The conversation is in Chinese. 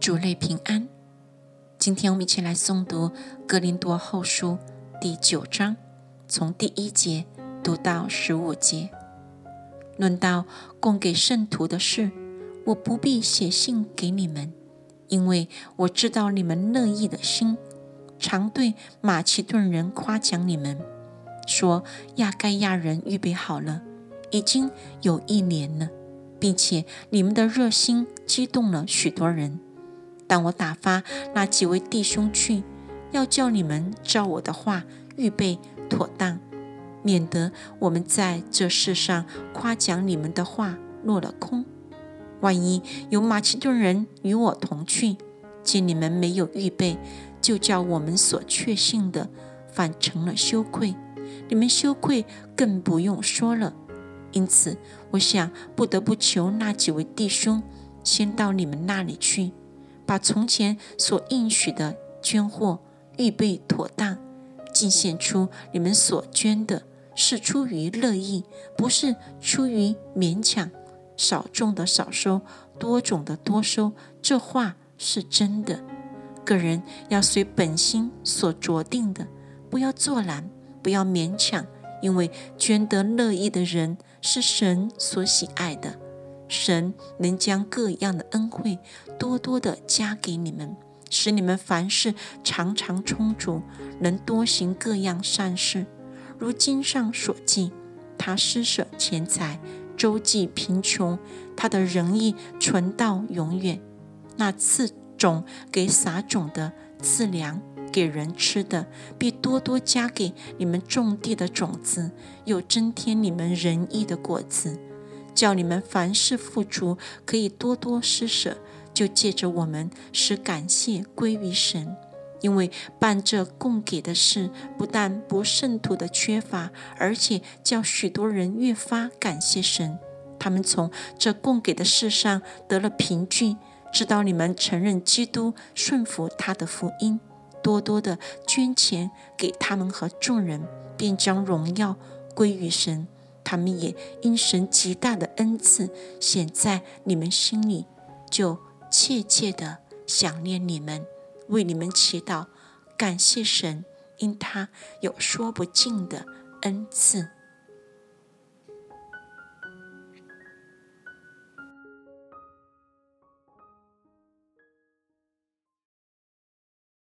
主内平安。今天我们一起来诵读《格林多后书》第九章，从第一节读到十五节。论到供给圣徒的事，我不必写信给你们，因为我知道你们乐意的心，常对马其顿人夸奖你们，说亚该亚人预备好了，已经有一年了，并且你们的热心激动了许多人。但我打发那几位弟兄去，要叫你们照我的话预备妥当，免得我们在这世上夸奖你们的话落了空。万一有马其顿人与我同去，见你们没有预备，就叫我们所确信的反成了羞愧。你们羞愧更不用说了。因此，我想不得不求那几位弟兄先到你们那里去。把从前所应许的捐货预备妥当，尽献出你们所捐的，是出于乐意，不是出于勉强。少种的少收，多种的多收，这话是真的。个人要随本心所着定的，不要作难，不要勉强，因为捐得乐意的人是神所喜爱的。神能将各样的恩惠多多的加给你们，使你们凡事常常充足，能多行各样善事。如经上所记，他施舍钱财，周济贫穷，他的仁义存到永远。那赐种给撒种的，赐粮给人吃的，必多多加给你们种地的种子，又增添你们仁义的果子。叫你们凡事付出，可以多多施舍，就借着我们使感谢归于神。因为办这供给的事，不但不圣徒的缺乏，而且叫许多人越发感谢神。他们从这供给的事上得了凭据，知道你们承认基督，顺服他的福音，多多的捐钱给他们和众人，便将荣耀归于神。他们也因神极大的恩赐显在你们心里，就切切的想念你们，为你们祈祷，感谢神，因他有说不尽的恩赐。